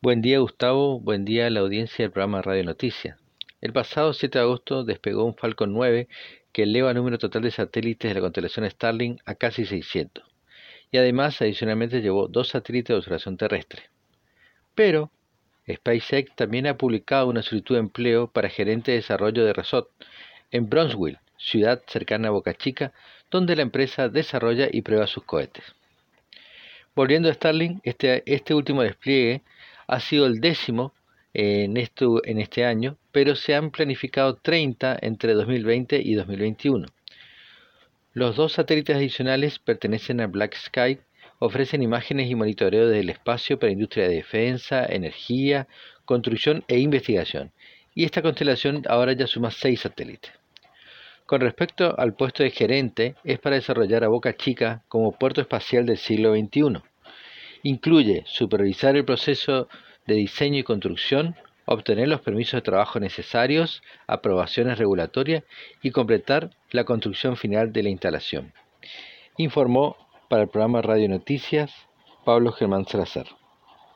Buen día Gustavo, buen día a la audiencia del programa Radio Noticias. El pasado 7 de agosto despegó un Falcon 9 que eleva el número total de satélites de la constelación Starlink a casi 600. Y además, adicionalmente, llevó dos satélites de observación terrestre. Pero, SpaceX también ha publicado una solicitud de empleo para gerente de desarrollo de Resort en Bronzeville, ciudad cercana a Boca Chica, donde la empresa desarrolla y prueba sus cohetes. Volviendo a Starlink, este, este último despliegue ha sido el décimo en, esto, en este año, pero se han planificado 30 entre 2020 y 2021. Los dos satélites adicionales pertenecen a Black Sky, ofrecen imágenes y monitoreo del espacio para industria de defensa, energía, construcción e investigación, y esta constelación ahora ya suma seis satélites. Con respecto al puesto de gerente, es para desarrollar a Boca Chica como puerto espacial del siglo XXI. Incluye supervisar el proceso de diseño y construcción, obtener los permisos de trabajo necesarios, aprobaciones regulatorias y completar la construcción final de la instalación. Informó para el programa Radio Noticias Pablo Germán Salazar.